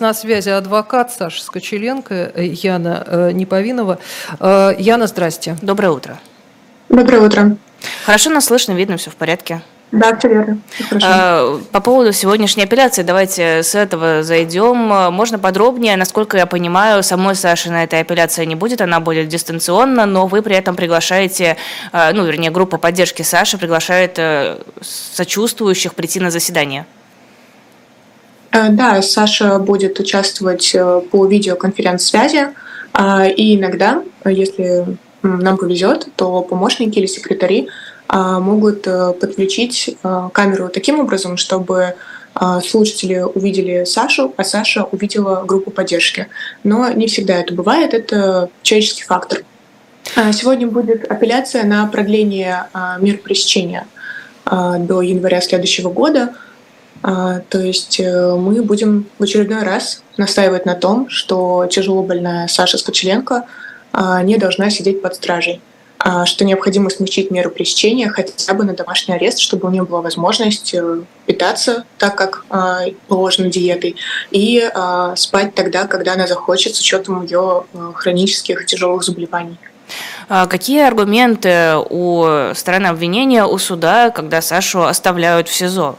на связи адвокат Саша Скочеленко, Яна э, Неповинова. Э, Яна, здрасте. Доброе утро. Доброе утро. Хорошо нас слышно, видно, все в порядке. Да, все верно. Хорошо. По поводу сегодняшней апелляции, давайте с этого зайдем. Можно подробнее? Насколько я понимаю, самой Саши на этой апелляции не будет, она будет дистанционно, но вы при этом приглашаете, э, ну, вернее, группа поддержки Саши приглашает сочувствующих прийти на заседание. Э, да, Саша будет участвовать э, по видеоконференц-связи, а, и иногда, если нам повезет, то помощники или секретари а, могут э, подключить камеру таким образом, чтобы а, слушатели увидели Сашу, а Саша увидела группу поддержки. Но не всегда это бывает, это человеческий фактор. Сегодня будет апелляция на продление мер пресечения до января следующего года. А, то есть э, мы будем в очередной раз настаивать на том, что тяжело больная Саша Скочеленко а, не должна сидеть под стражей а, что необходимо смягчить меру пресечения хотя бы на домашний арест, чтобы у нее была возможность э, питаться так, как положено диетой, и спать тогда, когда она захочет, с учетом ее э, хронических тяжелых заболеваний. Какие аргументы у стороны обвинения, у суда, когда Сашу оставляют в СИЗО?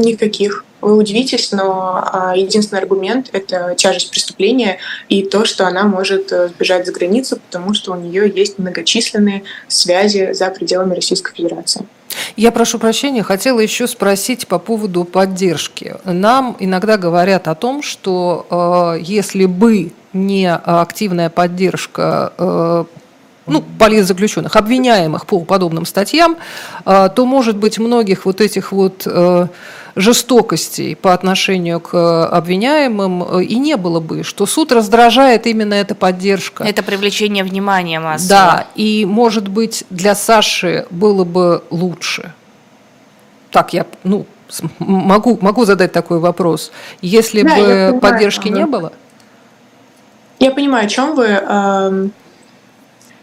Никаких. Вы удивитесь, но а, единственный аргумент — это тяжесть преступления и то, что она может э, сбежать за границу, потому что у нее есть многочисленные связи за пределами Российской Федерации. Я прошу прощения, хотела еще спросить по поводу поддержки. Нам иногда говорят о том, что э, если бы не активная поддержка э, ну, политзаключенных, обвиняемых по подобным статьям, э, то, может быть, многих вот этих вот э, жестокостей по отношению к обвиняемым э, и не было бы, что суд раздражает именно эта поддержка. Это привлечение внимания массово. Да, и, может быть, для Саши было бы лучше. Так, я, ну, могу, могу задать такой вопрос. Если да, бы понимаю, поддержки ага. не было? Я понимаю, о чем вы.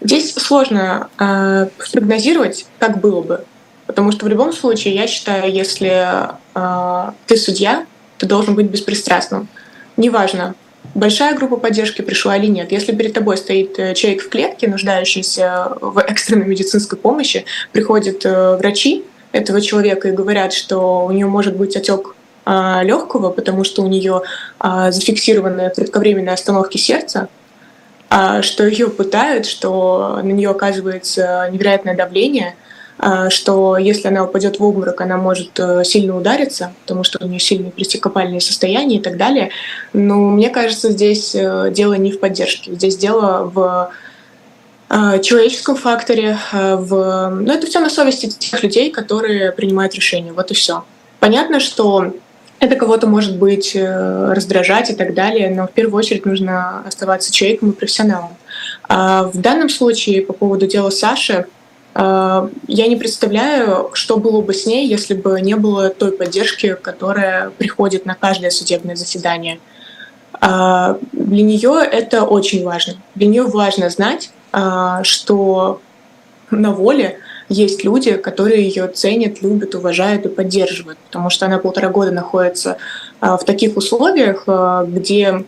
Здесь сложно э, прогнозировать, как было бы. Потому что в любом случае, я считаю, если э, ты судья, ты должен быть беспристрастным. Неважно, большая группа поддержки пришла или нет. Если перед тобой стоит э, человек в клетке, нуждающийся в экстренной медицинской помощи, приходят э, врачи этого человека и говорят, что у нее может быть отек э, легкого, потому что у нее зафиксированы кратковременные остановки сердца, что ее пытают, что на нее оказывается невероятное давление – а, что если она упадет в обморок, она может э, сильно удариться, потому что у нее сильные престикопальные состояния и так далее. Но мне кажется, здесь э, дело не в поддержке, здесь дело в э, человеческом факторе, в... ну, это все на совести тех людей, которые принимают решения. Вот и все. Понятно, что это кого-то может быть раздражать и так далее, но в первую очередь нужно оставаться человеком и профессионалом. А в данном случае по поводу дела Саши, а, я не представляю, что было бы с ней, если бы не было той поддержки, которая приходит на каждое судебное заседание. А, для нее это очень важно. Для нее важно знать, а, что на воле есть люди, которые ее ценят, любят, уважают и поддерживают, потому что она полтора года находится в таких условиях, где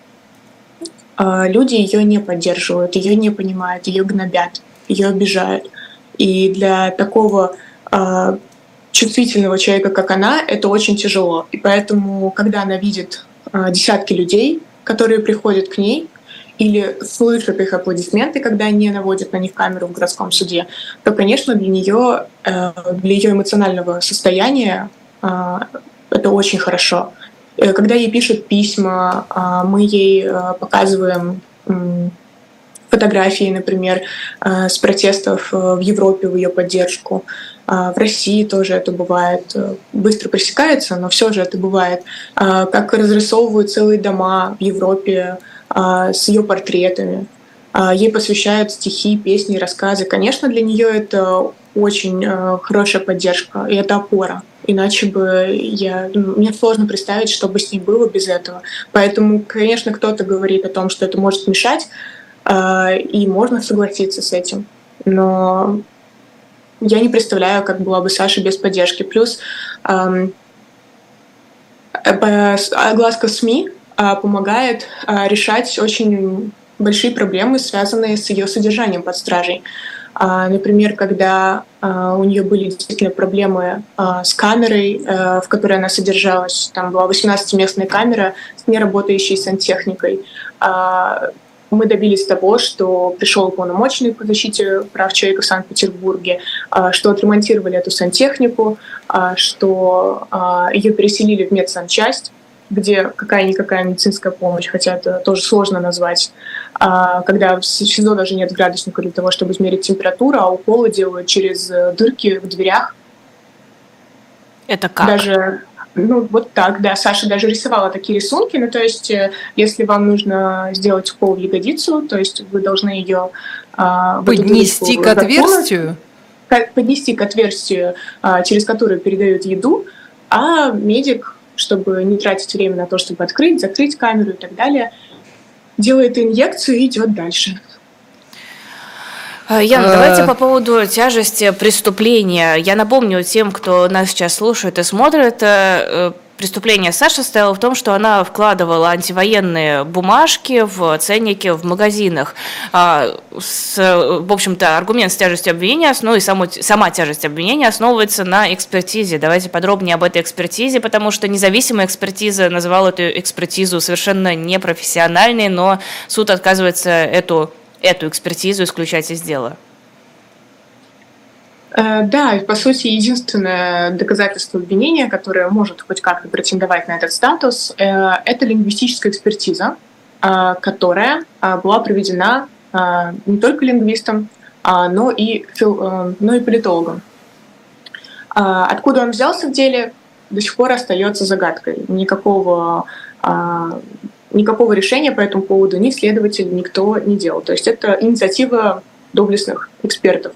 люди ее не поддерживают, ее не понимают, ее гнобят, ее обижают. И для такого чувствительного человека, как она, это очень тяжело. И поэтому, когда она видит десятки людей, которые приходят к ней, или слышат их аплодисменты, когда они наводят на них камеру в городском суде, то, конечно, для нее, э, для ее эмоционального состояния э, это очень хорошо. Когда ей пишут письма, мы ей показываем фотографии, например, э, с протестов э, в Европе в ее поддержку. В России тоже это бывает. Э, быстро пресекается, но все же это бывает. Как разрисовывают целые дома в Европе с ее портретами. Ей посвящают стихи, песни, рассказы. Конечно, для нее это очень хорошая поддержка, и это опора. Иначе бы я, ну, мне сложно представить, что бы с ней было без этого. Поэтому, конечно, кто-то говорит о том, что это может мешать, а, и можно согласиться с этим. Но я не представляю, как была бы Саша без поддержки. Плюс огласка СМИ помогает решать очень большие проблемы, связанные с ее содержанием под стражей. Например, когда у нее были действительно проблемы с камерой, в которой она содержалась, там была 18-местная камера с неработающей сантехникой. Мы добились того, что пришел полномочный по защите прав человека в Санкт-Петербурге, а, что отремонтировали эту сантехнику, а, что а, ее переселили в медсанчасть, где какая-никакая медицинская помощь, хотя это тоже сложно назвать, когда в СИЗО даже нет градусника для того, чтобы измерить температуру, а уколы делают через дырки в дверях. Это как? Даже ну, вот так, да. Саша даже рисовала такие рисунки. Ну, то есть, э, если вам нужно сделать укол в ягодицу, то есть вы должны ее... А, поднести к отверстию? Поднести к отверстию, а, через которое передают еду, а медик, чтобы не тратить время на то, чтобы открыть, закрыть камеру и так далее, делает инъекцию и идет дальше. Э, Яна, давайте э. по поводу тяжести преступления. Я напомню тем, кто нас сейчас слушает и смотрит, э, преступление Саши состояло в том, что она вкладывала антивоенные бумажки в ценники в магазинах. А, с, в общем-то, аргумент с тяжестью обвинения, ну и само, сама тяжесть обвинения основывается на экспертизе. Давайте подробнее об этой экспертизе, потому что независимая экспертиза называла эту экспертизу совершенно непрофессиональной, но суд отказывается эту эту экспертизу исключать из дела? Э, да, по сути, единственное доказательство обвинения, которое может хоть как-то претендовать на этот статус, э, это лингвистическая экспертиза, э, которая была проведена не только лингвистом, но и, но и политологом. Откуда он взялся в деле, до сих пор остается загадкой. Никакого никакого решения по этому поводу ни следователь, никто не делал. То есть это инициатива доблестных экспертов.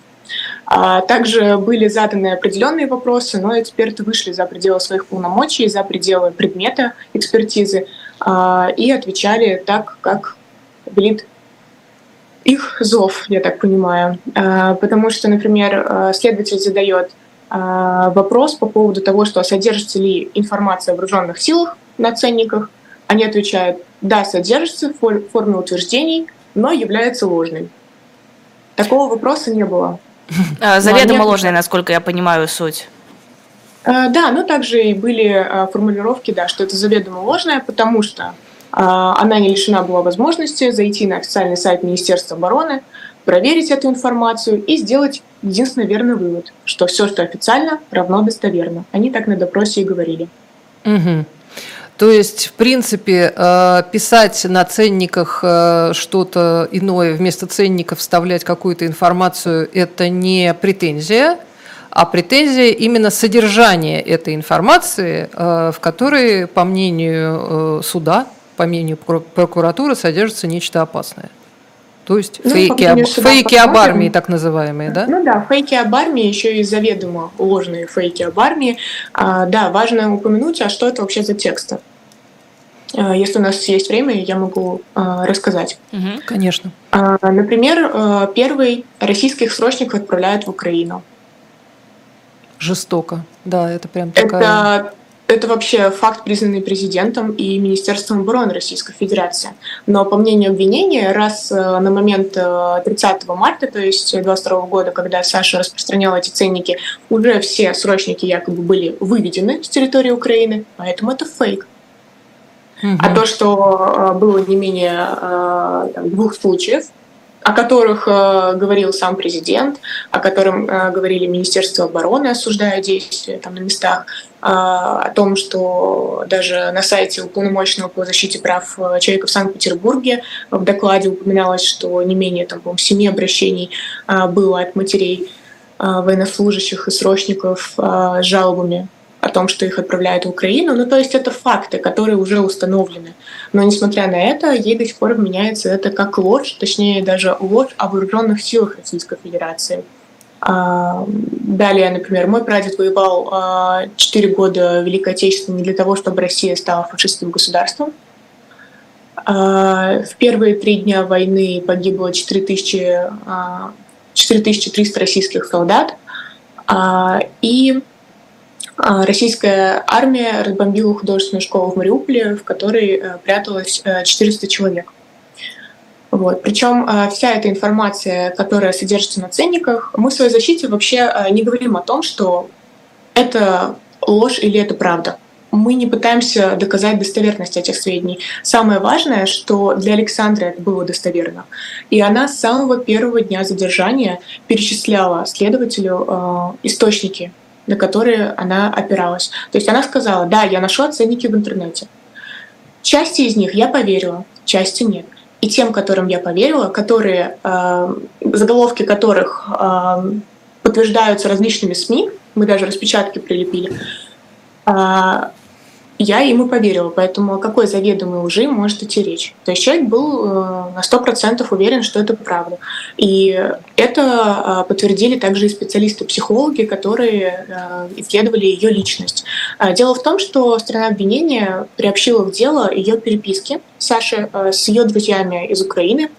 А также были заданы определенные вопросы, но эксперты вышли за пределы своих полномочий, за пределы предмета экспертизы а, и отвечали так, как велит их зов, я так понимаю. А, потому что, например, следователь задает вопрос по поводу того, что содержится ли информация о вооруженных силах на ценниках, они отвечают, да, содержится в форме утверждений, но является ложной. Такого вопроса не было. А, заведомо ложной, насколько я понимаю суть. А, да, но также и были а, формулировки, да, что это заведомо ложное, потому что она не лишена была возможности зайти на официальный сайт Министерства обороны, проверить эту информацию и сделать единственно верный вывод, что все, что официально, равно достоверно. Они так на допросе и говорили. Угу. То есть, в принципе, э, писать на ценниках э, что-то иное, вместо ценников вставлять какую-то информацию, это не претензия, а претензия именно содержание этой информации, э, в которой, по мнению суда, по мнению прокуратуры, содержится нечто опасное. То есть ну, фейки, об, фейки об армии, так называемые, да? Ну да, фейки об армии, еще и заведомо ложные фейки об армии. А, да, важно упомянуть, а что это вообще за тексты? А, если у нас есть время, я могу а, рассказать. Угу, конечно. А, например, а, первый российских срочников отправляют в Украину. Жестоко, да, это прям такая... Это это вообще факт, признанный президентом и Министерством обороны Российской Федерации. Но по мнению обвинения, раз э, на момент 30 э, марта, то есть 22 года, когда Саша распространял эти ценники, уже все срочники якобы были выведены с территории Украины, поэтому это фейк. Угу. А то, что э, было не менее там, двух случаев, о которых э, говорил сам президент, о котором э, говорили Министерство обороны, осуждая действия там на местах, о том, что даже на сайте уполномоченного по защите прав э, человека в Санкт-Петербурге в докладе упоминалось, что не менее там, семи обращений э, было от матерей э, военнослужащих и срочников с жалобами о том, что их отправляют в Украину. Ну, то есть это факты, которые уже установлены. Но, несмотря на это, ей до сих пор меняется это как ложь, точнее, даже ложь о вооруженных силах Российской Федерации. А, далее, например, мой прадед воевал 4 а, года в Великой Отечественной для того, чтобы Россия стала фашистским государством. А, в первые три дня войны погибло 4000, 4300 российских солдат. И российская армия разбомбила художественную школу в Мариуполе, в которой э, пряталось 400 человек. Вот. Причем вся эта информация, которая содержится на ценниках, мы в своей защите вообще не говорим о том, что это ложь или это правда мы не пытаемся доказать достоверность этих сведений. Самое важное, что для Александры это было достоверно. И она с самого первого дня задержания перечисляла следователю э, источники, на которые она опиралась. То есть она сказала, да, я нашла ценники в интернете. Части из них я поверила, части нет. И тем, которым я поверила, которые, э, заголовки которых э, подтверждаются различными СМИ, мы даже распечатки прилепили, э, я ему поверила, поэтому о какой заведомой лжи может идти речь? То есть человек был э, на сто процентов уверен, что это правда. И это э, подтвердили также и специалисты-психологи, которые э, исследовали ее личность. А дело в том, что страна обвинения приобщила в дело ее переписки Саши с ее друзьями из Украины,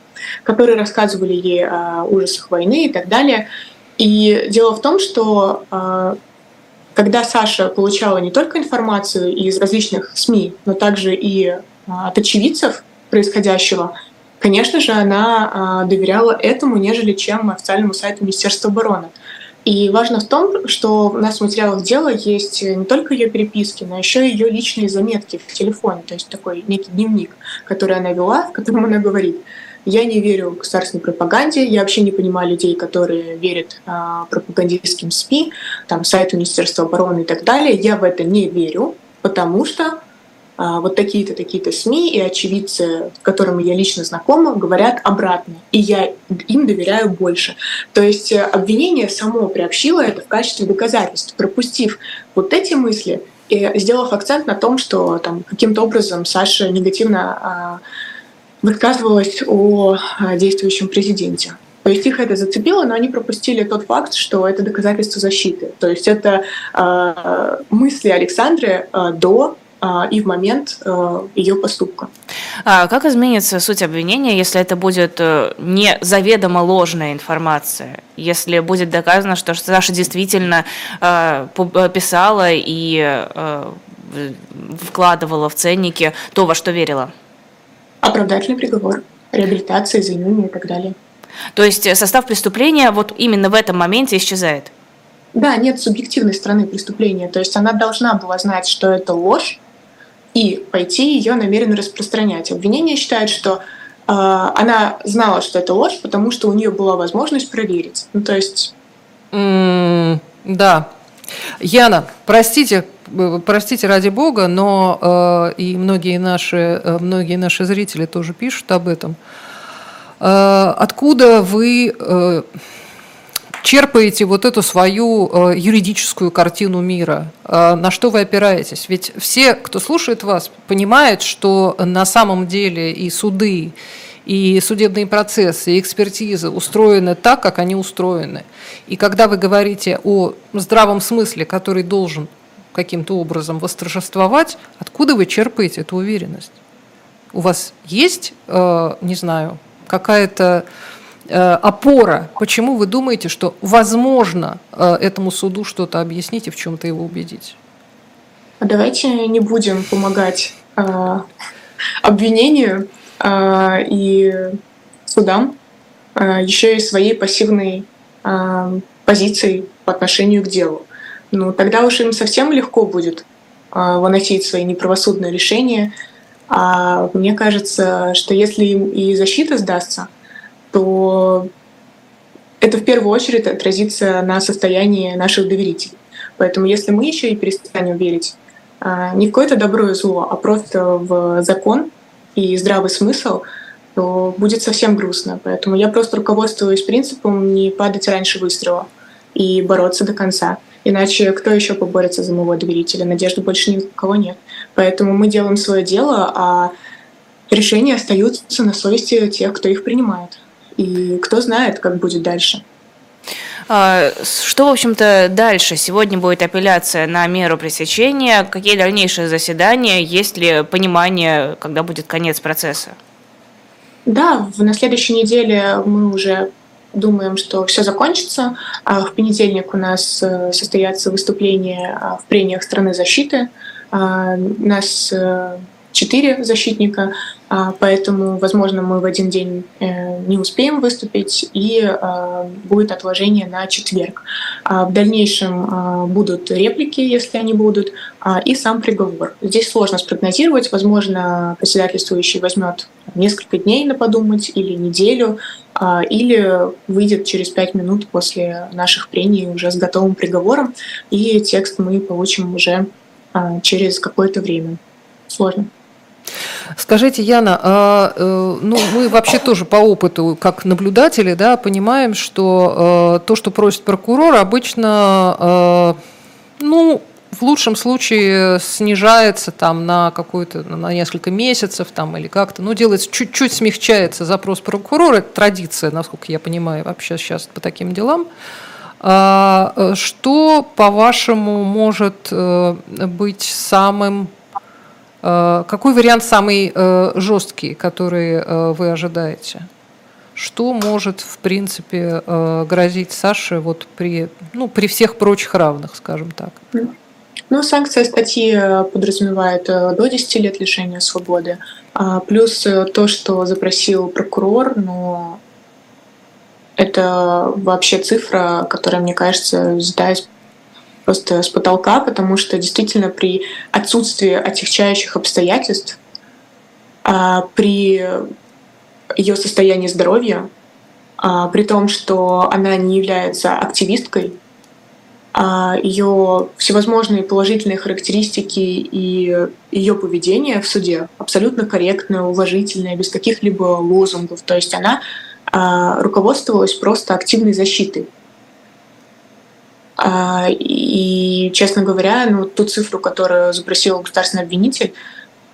которые рассказывали ей о ужасах войны и так далее. И дело в том, что когда Саша получала не только информацию из различных СМИ, но также и а, от очевидцев происходящего, конечно же, она а, доверяла этому, нежели чем официальному сайту Министерства обороны. И важно в том, что у нас в материалах дела есть не только ее переписки, но еще и ее личные заметки в телефоне, то есть такой некий дневник, который она вела, в котором она говорит – я не верю государственной пропаганде. Я вообще не понимаю людей, которые верят а, пропагандистским СМИ, там, сайту Министерства обороны и так далее. Я в это не верю, потому что а, вот такие-то, такие-то СМИ и очевидцы, с которыми я лично знакома, говорят обратно. И я им доверяю больше. То есть э, обвинение само приобщило это в качестве доказательств, пропустив вот эти мысли и сделав акцент на том, что там каким-то образом Саша негативно а, высказывалась о действующем президенте. То есть их это зацепило, но они пропустили тот факт, что это доказательство защиты. То есть это э, мысли Александры э, до и в момент ее поступка. А как изменится суть обвинения, если это будет э, не заведомо ложная информация? Если будет доказано, что Саша действительно писала и э, вкладывала в ценники то, во что верила? Оправдательный приговор, реабилитация, извинения и так далее. То есть э, состав преступления вот именно в этом моменте исчезает? Да, нет субъективной стороны преступления. То есть она должна была знать, что это ложь, и пойти ее намеренно распространять. Обвинение считает, что э, она знала, что это ложь, потому что у нее была возможность проверить. Ну, то есть... Mm, да. Яна, простите, простите ради бога, но э, и многие наши, э, многие наши зрители тоже пишут об этом. Э, откуда вы э, черпаете вот эту свою э, юридическую картину мира? Э, на что вы опираетесь? Ведь все, кто слушает вас, понимают, что на самом деле и суды, и судебные процессы, и экспертизы устроены так, как они устроены. И когда вы говорите о здравом смысле, который должен каким-то образом восторжествовать, откуда вы черпаете эту уверенность? У вас есть, э, не знаю, какая-то э, опора? Почему вы думаете, что возможно э, этому суду что-то объяснить и в чем-то его убедить? А давайте не будем помогать обвинению и судам еще и своей пассивной позицией по отношению к делу ну тогда уж им совсем легко будет а, выносить свои неправосудные решения. А мне кажется, что если им и защита сдастся, то это в первую очередь отразится на состоянии наших доверителей. Поэтому если мы еще и перестанем верить а, не в какое-то добро и зло, а просто в закон и здравый смысл, то будет совсем грустно. Поэтому я просто руководствуюсь принципом не падать раньше выстрела и бороться до конца. Иначе кто еще поборется за моего доверителя? Надежды больше никого нет. Поэтому мы делаем свое дело, а решения остаются на совести тех, кто их принимает. И кто знает, как будет дальше. А, что, в общем-то, дальше? Сегодня будет апелляция на меру пресечения. Какие дальнейшие заседания? Есть ли понимание, когда будет конец процесса? Да, в, на следующей неделе мы уже думаем, что все закончится. А в понедельник у нас э, состоятся выступления а, в прениях страны защиты. А, нас э, четыре защитника, поэтому, возможно, мы в один день э, не успеем выступить, и будет отложение на четверг. В дальнейшем будут реплики, если они будут, и сам приговор. Здесь сложно спрогнозировать. Возможно, председательствующий возьмет несколько дней на подумать или неделю, а, или выйдет через пять минут после наших прений уже с готовым приговором, и текст мы получим уже а, через какое-то время. Сложно. Скажите, Яна, а, э, ну, мы вообще тоже по опыту, как наблюдатели, да, понимаем, что э, то, что просит прокурор, обычно, э, ну, в лучшем случае снижается там на какой-то на несколько месяцев там или как-то, ну делается чуть-чуть смягчается запрос прокурора, это традиция, насколько я понимаю, вообще сейчас по таким делам. А, что, по-вашему, может быть самым какой вариант самый жесткий, который вы ожидаете? Что может, в принципе, грозить Саше вот при, ну, при всех прочих равных, скажем так? Ну, санкция статьи э, подразумевает э, до 10 лет лишения свободы. А плюс э, то, что запросил прокурор, но это вообще цифра, которая, мне кажется, взята просто с потолка, потому что действительно при отсутствии отягчающих обстоятельств, а при ее состоянии здоровья, а при том, что она не является активисткой, а, ее всевозможные положительные характеристики и ее поведение в суде абсолютно корректное, уважительное, без каких-либо лозунгов. То есть она руководствовалась просто активной защитой. А, и, честно говоря, ну, ту цифру, которую запросил государственный обвинитель,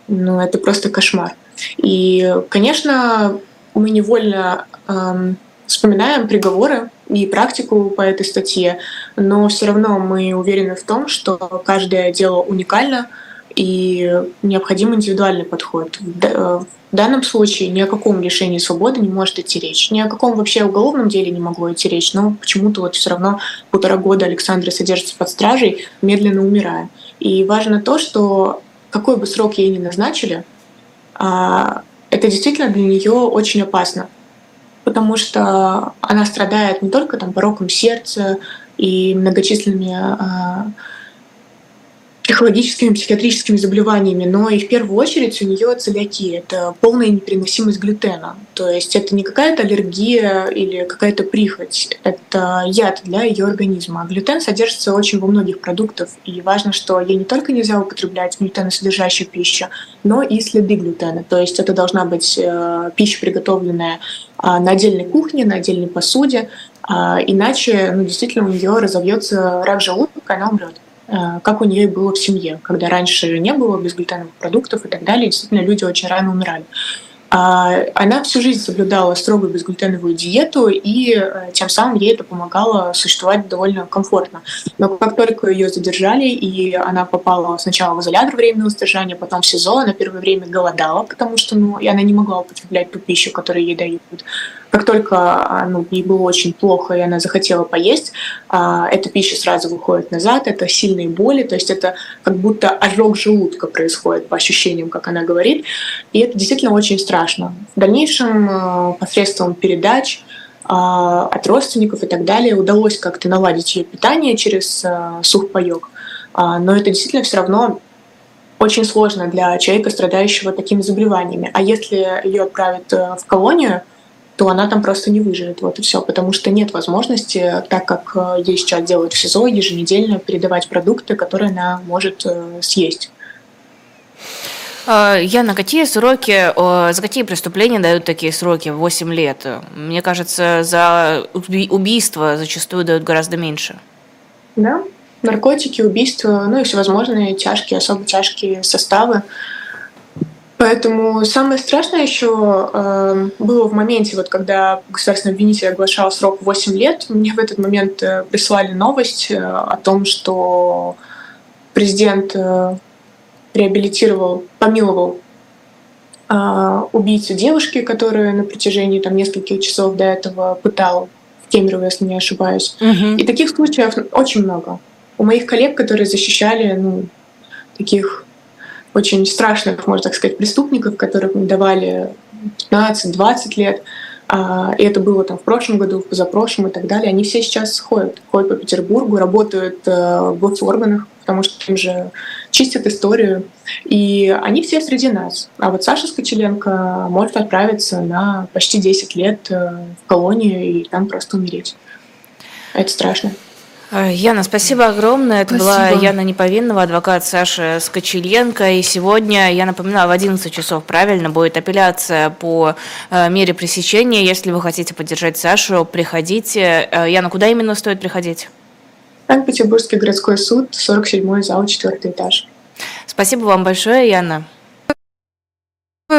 ну, это просто кошмар. И, конечно, мы невольно эм, вспоминаем приговоры и практику по этой статье, но все равно мы уверены в том, что каждое дело уникально и необходим индивидуальный подход. В данном случае ни о каком лишении свободы не может идти речь. Ни о каком вообще уголовном деле не могло идти речь, но почему-то вот все равно полтора года Александра содержится под стражей, медленно умирая. И важно то, что какой бы срок ей ни назначили, а, это действительно для нее очень опасно потому что она страдает не только там пороком сердца и многочисленными а, психологическими, психиатрическими заболеваниями, но и в первую очередь у нее целиакия. Это полная непереносимость глютена. То есть это не какая-то аллергия или какая-то прихоть, это яд для ее организма. глютен содержится очень во многих продуктах, и важно, что ей не только нельзя употреблять глютеносодержащую пищу, но и следы глютена. То есть это должна быть э, пища, приготовленная э, на отдельной кухне, на отдельной посуде, э, иначе ну, действительно у нее разовьется рак желудка, она умрет. Э, как у нее было в семье, когда раньше не было безглютеновых продуктов и так далее, действительно люди очень рано умирали. А, она всю жизнь соблюдала строгую безглютеновую диету, и э, тем самым ей это помогало существовать довольно комфортно. Но как только ее задержали, и она попала сначала в изолятор временного содержания, потом в СИЗО, она первое время голодала, потому что ну, и она не могла употреблять ту пищу, которую ей дают. Как только а, ну, ей было очень плохо, и она захотела поесть, а, эта пища сразу выходит назад, это сильные боли, то есть это как будто ожог желудка происходит по ощущениям, как она говорит, и это действительно очень страшно страшно. В дальнейшем э, посредством передач э, от родственников и так далее удалось как-то наладить ее питание через э, сухпайок. А, но это действительно все равно очень сложно для человека, страдающего такими заболеваниями. А если ее отправят в колонию, то она там просто не выживет. Вот и все. Потому что нет возможности, так как ей сейчас делают в СИЗО, еженедельно передавать продукты, которые она может съесть. А, Яна, какие сроки, за какие преступления дают такие сроки? 8 лет. Мне кажется, за убийство зачастую дают гораздо меньше. Да, наркотики, убийства, ну и всевозможные тяжкие, особо тяжкие составы. Поэтому самое страшное еще э, было в моменте, вот когда государственный обвинитель оглашал срок 8 лет, мне в этот момент э, прислали новость э, о том, что президент э, реабилитировал, помиловал э, убийцу девушки, которую на протяжении там, нескольких часов до этого пытал Кемерово, если не ошибаюсь. Мгм. И таких случаев очень много. У моих коллег, которые защищали ну, таких очень страшных, можно так сказать, преступников, которым давали 15-20 лет, а, и это было там в прошлом году, в позапрошлом и так далее, они все сейчас ходят, ходят по Петербургу, работают э, в госорганах, потому что им же чистят историю, и они все среди нас. А вот Саша Скочеленко может отправиться на почти 10 лет э, в колонию и там просто умереть. Это страшно. Э, Яна, спасибо огромное. Это была Спасибо. Яна Неповинного, адвокат Саши Скочеленко. И сегодня, я напоминаю, в 11 часов, правильно, будет апелляция по э, мере пресечения. Если вы хотите поддержать Сашу, приходите. Яна, куда именно стоит приходить? Санкт-Петербургский городской суд, 47 зал, 4 этаж. Спасибо вам большое, Яна. Э,